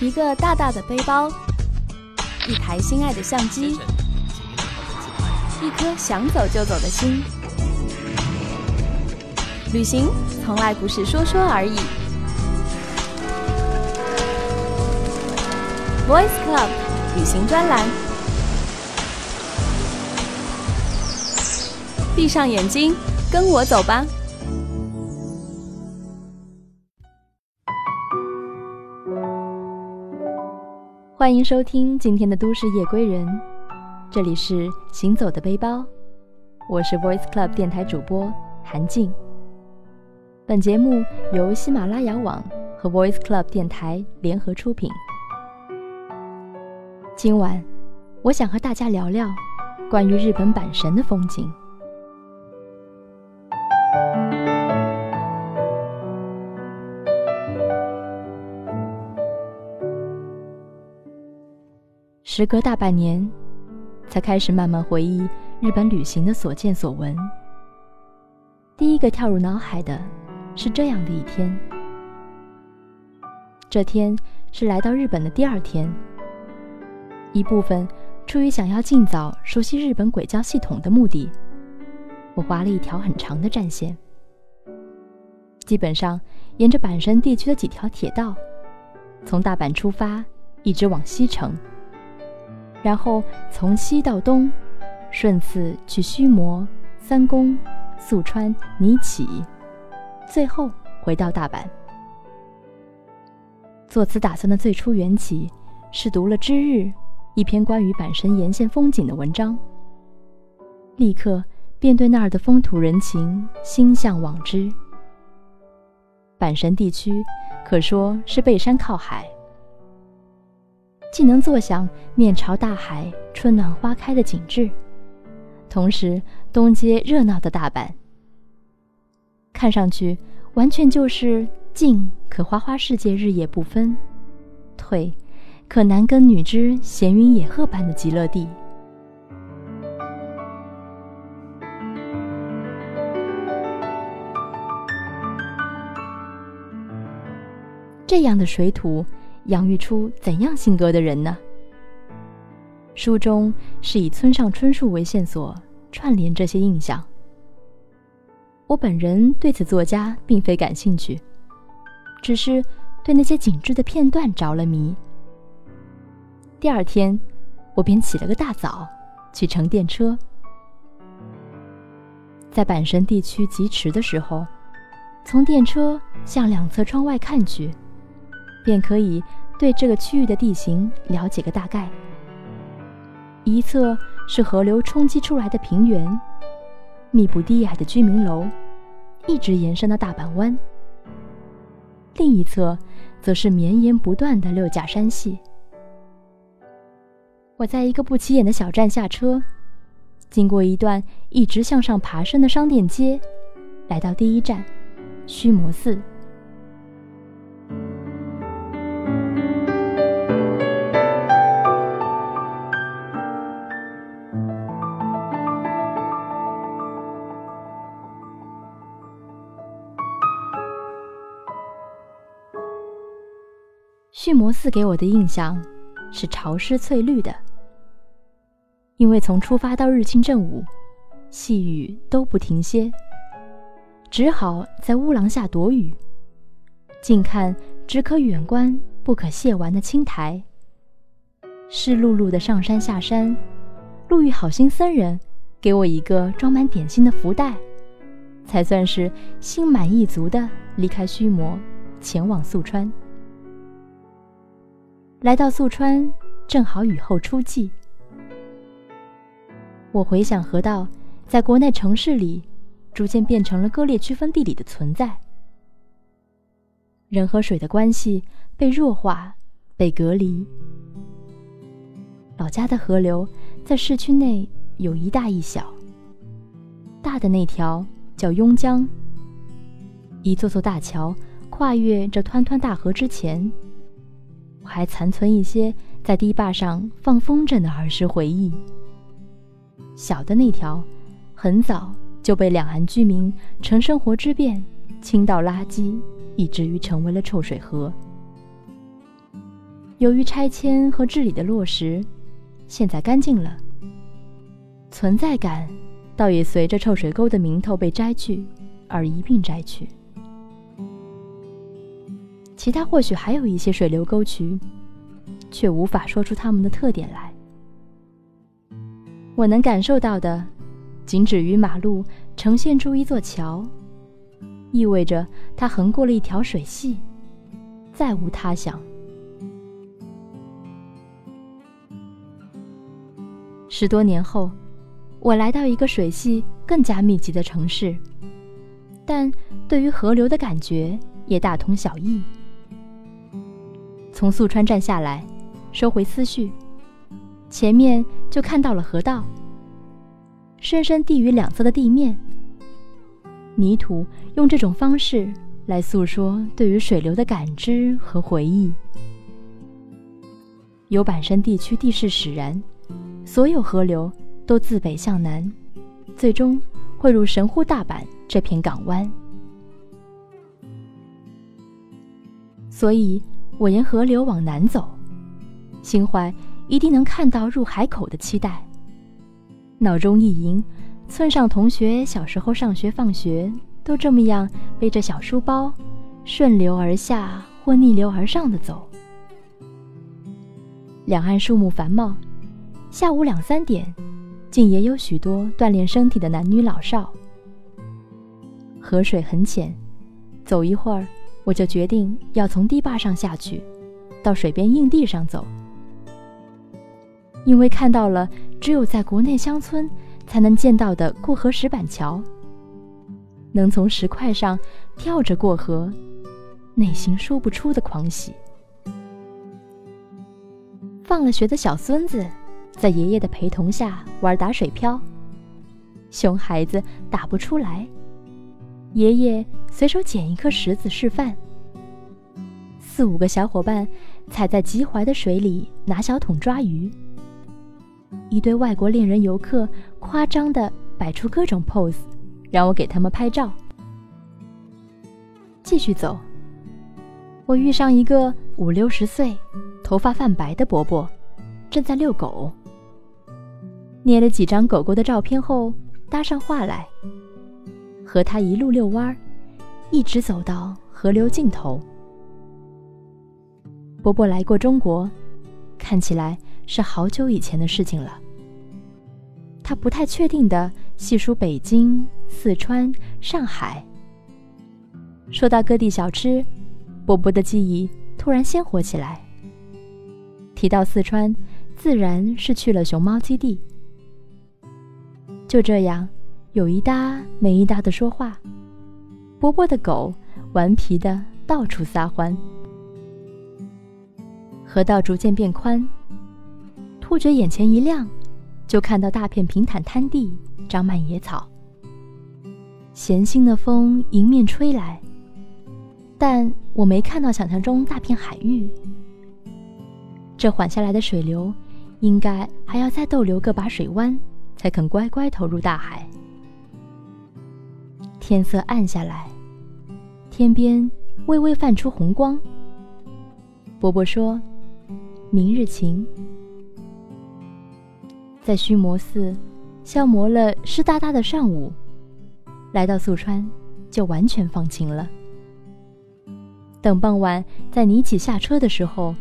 一个大大的背包，一台心爱的相机，一颗想走就走的心。旅行从来不是说说而已。Voice Club 旅行专栏，闭上眼睛，跟我走吧。欢迎收听今天的都市夜归人，这里是行走的背包，我是 Voice Club 电台主播韩静。本节目由喜马拉雅网和 Voice Club 电台联合出品。今晚，我想和大家聊聊关于日本阪神的风景。时隔大半年，才开始慢慢回忆日本旅行的所见所闻。第一个跳入脑海的是这样的一天：这天是来到日本的第二天。一部分出于想要尽早熟悉日本轨交系统的目的，我划了一条很长的战线，基本上沿着阪神地区的几条铁道，从大阪出发，一直往西城。然后从西到东，顺次去须磨、三宫、宿川、尼崎，最后回到大阪。做此打算的最初缘起，是读了《之日》一篇关于阪神沿线风景的文章，立刻便对那儿的风土人情心向往之。阪神地区可说是背山靠海。既能坐享面朝大海、春暖花开的景致，同时东街热闹的大阪，看上去完全就是进可花花世界日夜不分，退可男耕女织闲云野鹤般的极乐地。这样的水土。养育出怎样性格的人呢？书中是以村上春树为线索串联这些印象。我本人对此作家并非感兴趣，只是对那些景致的片段着了迷。第二天，我便起了个大早，去乘电车。在阪神地区疾驰的时候，从电车向两侧窗外看去。便可以对这个区域的地形了解个大概。一侧是河流冲击出来的平原，密布低矮的居民楼，一直延伸到大阪湾；另一侧则是绵延不断的六甲山系。我在一个不起眼的小站下车，经过一段一直向上爬升的商店街，来到第一站须磨寺。寺给我的印象是潮湿翠绿的，因为从出发到日清正午，细雨都不停歇，只好在屋廊下躲雨。近看只可远观，不可亵玩的青苔。湿漉漉的上山下山，路遇好心僧人给我一个装满点心的福袋，才算是心满意足的离开须磨，前往宿川。来到宿川，正好雨后初霁。我回想河道在国内城市里，逐渐变成了割裂区分地理的存在。人和水的关系被弱化，被隔离。老家的河流在市区内有一大一小，大的那条叫邕江。一座座大桥跨越这湍湍大河之前，还残存一些在堤坝上放风筝的儿时回忆。小的那条，很早就被两岸居民乘生活之便倾倒垃圾，以至于成为了臭水河。由于拆迁和治理的落实，现在干净了，存在感倒也随着臭水沟的名头被摘去而一并摘去。其他或许还有一些水流沟渠，却无法说出它们的特点来。我能感受到的，仅止于马路呈现出一座桥，意味着它横过了一条水系，再无他想。十多年后，我来到一个水系更加密集的城市，但对于河流的感觉也大同小异。从宿川站下来，收回思绪，前面就看到了河道。深深低于两侧的地面，泥土用这种方式来诉说对于水流的感知和回忆。有板山地区地势使然，所有河流都自北向南，最终汇入神户大阪这片港湾。所以。我沿河流往南走，心怀一定能看到入海口的期待。脑中一吟，村上同学小时候上学放学都这么样背着小书包，顺流而下或逆流而上的走。两岸树木繁茂，下午两三点，竟也有许多锻炼身体的男女老少。河水很浅，走一会儿。我就决定要从堤坝上下去，到水边硬地上走，因为看到了只有在国内乡村才能见到的过河石板桥，能从石块上跳着过河，内心说不出的狂喜。放了学的小孙子，在爷爷的陪同下玩打水漂，熊孩子打不出来。爷爷随手捡一颗石子示范，四五个小伙伴踩在极踝的水里拿小桶抓鱼，一堆外国恋人游客夸张地摆出各种 pose，让我给他们拍照。继续走，我遇上一个五六十岁、头发泛白的伯伯，正在遛狗。捏了几张狗狗的照片后，搭上话来。和他一路遛弯儿，一直走到河流尽头。伯伯来过中国，看起来是好久以前的事情了。他不太确定的细数北京、四川、上海。说到各地小吃，伯伯的记忆突然鲜活起来。提到四川，自然是去了熊猫基地。就这样。有一搭没一搭的说话，波波的狗顽皮的到处撒欢。河道逐渐变宽，突觉眼前一亮，就看到大片平坦滩地长满野草。咸腥的风迎面吹来，但我没看到想象中大片海域。这缓下来的水流，应该还要再逗留个把水湾，才肯乖乖投入大海。天色暗下来，天边微微泛出红光。伯伯说：“明日晴。”在须磨寺消磨了湿哒哒的上午，来到宿川就完全放晴了。等傍晚在尼起下车的时候，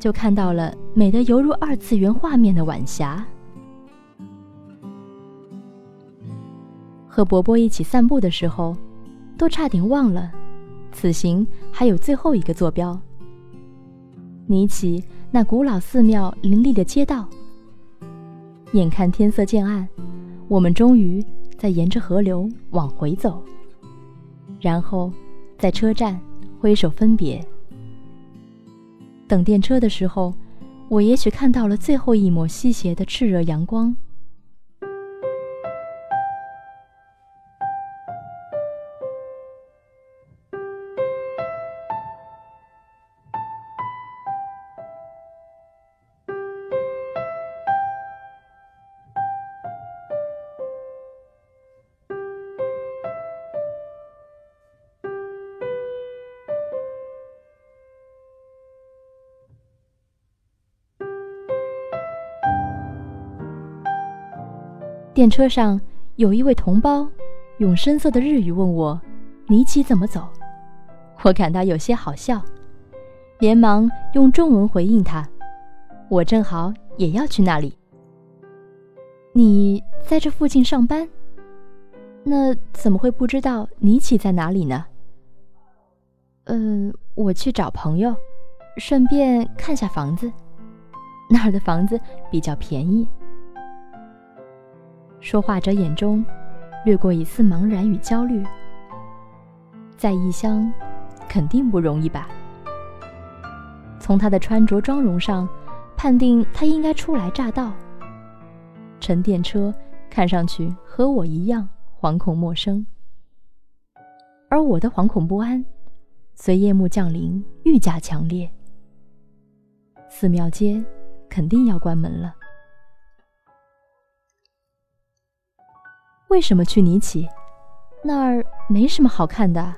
就看到了美得犹如二次元画面的晚霞。和伯伯一起散步的时候，都差点忘了，此行还有最后一个坐标。尼起那古老寺庙林立的街道。眼看天色渐暗，我们终于在沿着河流往回走，然后在车站挥手分别。等电车的时候，我也许看到了最后一抹西斜的炽热阳光。电车上有一位同胞，用深色的日语问我：“尼奇怎么走？”我感到有些好笑，连忙用中文回应他：“我正好也要去那里。”你在这附近上班？那怎么会不知道尼奇在哪里呢？呃，我去找朋友，顺便看下房子，那儿的房子比较便宜。说话者眼中掠过一丝茫然与焦虑。在异乡，肯定不容易吧？从他的穿着妆容上，判定他应该初来乍到。乘电车看上去和我一样惶恐陌生，而我的惶恐不安，随夜幕降临愈加强烈。寺庙街肯定要关门了。为什么去尼奇？那儿没什么好看的。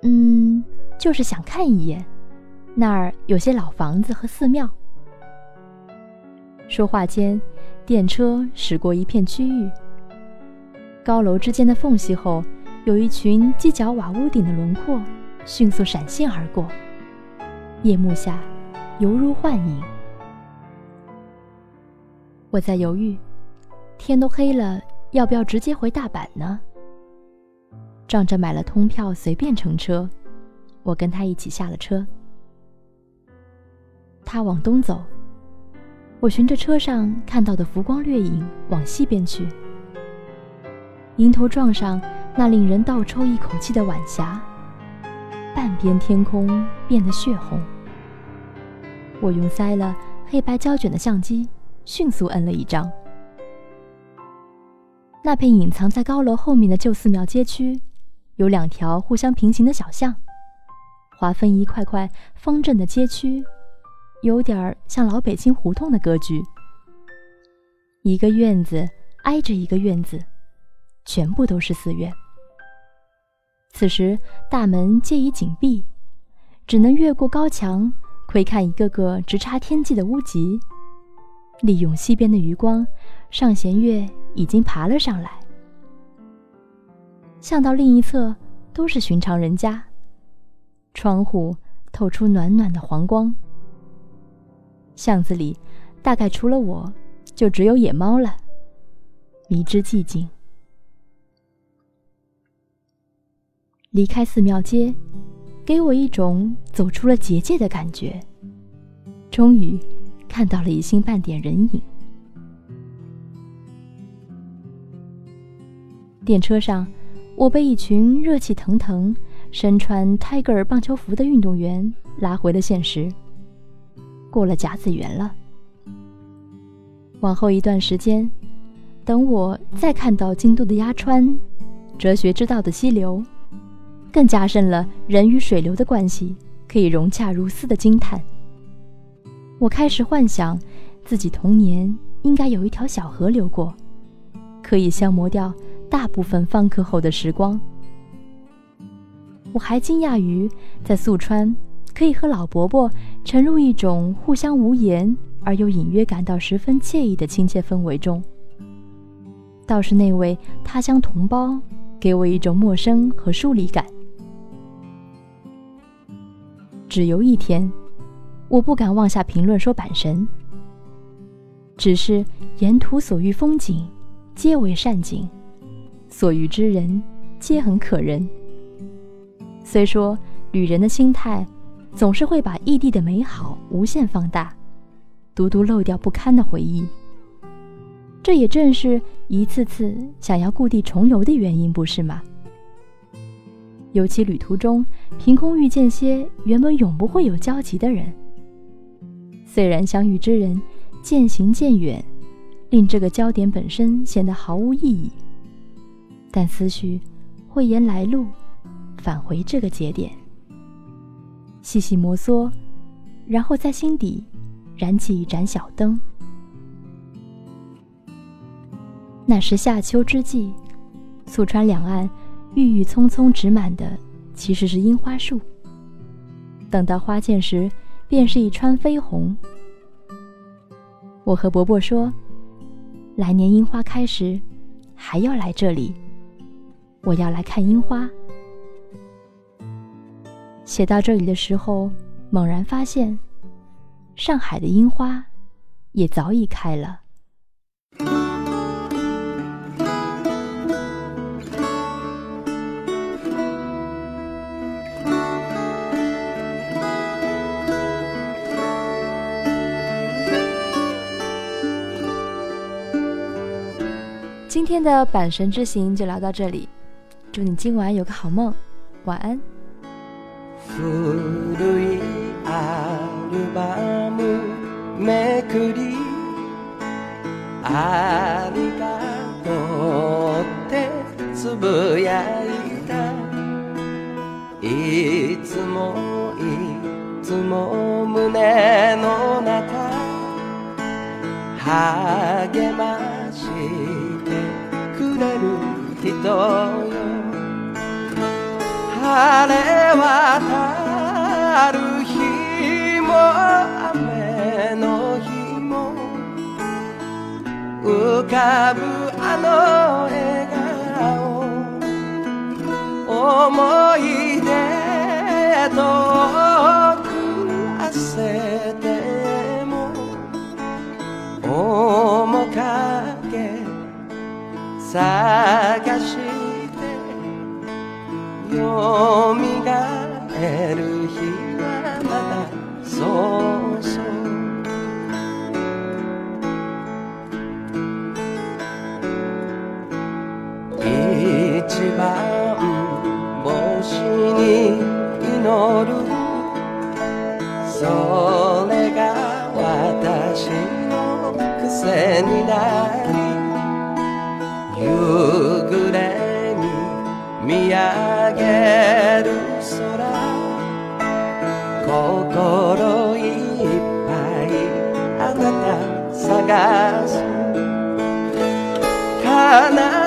嗯，就是想看一眼。那儿有些老房子和寺庙。说话间，电车驶过一片区域。高楼之间的缝隙后，有一群犄角瓦屋顶的轮廓迅速闪现而过。夜幕下，犹如幻影。我在犹豫，天都黑了。要不要直接回大阪呢？仗着买了通票，随便乘车。我跟他一起下了车。他往东走，我循着车上看到的浮光掠影往西边去。迎头撞上那令人倒抽一口气的晚霞，半边天空变得血红。我用塞了黑白胶卷的相机，迅速摁了一张。那片隐藏在高楼后面的旧寺庙街区，有两条互相平行的小巷，划分一块块方正的街区，有点儿像老北京胡同的格局。一个院子挨着一个院子，全部都是寺院。此时大门皆已紧闭，只能越过高墙窥看一个个直插天际的屋脊。利用西边的余光，上弦月。已经爬了上来，巷道另一侧都是寻常人家，窗户透出暖暖的黄光。巷子里大概除了我，就只有野猫了，迷之寂静。离开寺庙街，给我一种走出了结界的感觉，终于看到了一星半点人影。电车上，我被一群热气腾腾、身穿泰戈尔棒球服的运动员拉回了现实。过了甲子园了，往后一段时间，等我再看到京都的鸭川、哲学之道的溪流，更加深了人与水流的关系可以融洽如丝的惊叹。我开始幻想，自己童年应该有一条小河流过，可以消磨掉。大部分放课后的时光，我还惊讶于在宿川可以和老伯伯沉入一种互相无言而又隐约感到十分惬意的亲切氛围中。倒是那位他乡同胞给我一种陌生和疏离感。只游一天，我不敢妄下评论说阪神，只是沿途所遇风景，皆为善景。所遇之人，皆很可人。虽说旅人的心态，总是会把异地的美好无限放大，独独漏掉不堪的回忆。这也正是一次次想要故地重游的原因，不是吗？尤其旅途中凭空遇见些原本永不会有交集的人，虽然相遇之人渐行渐远，令这个焦点本身显得毫无意义，但思绪会沿来路返回这个节点，细细摩挲，然后在心底燃起一盏小灯。那时夏秋之际，素川两岸。郁郁葱葱植满的其实是樱花树。等到花见时，便是一川绯红。我和伯伯说，来年樱花开时，还要来这里，我要来看樱花。写到这里的时候，猛然发现，上海的樱花也早已开了。今天的阪神之行就聊到这里，祝你今晚有个好梦，晚安。古いアルバムめくりありがとうってつぶやいたいつもいつも胸の中励まれる人よ晴 れ渡る日も雨の日も。浮かぶあの笑顔。思い出とくせても。面影探してよみがえる日はまだそうそう一番星に祈る。それが私の癖になり見上げる空。心いっぱいあなた探す。叶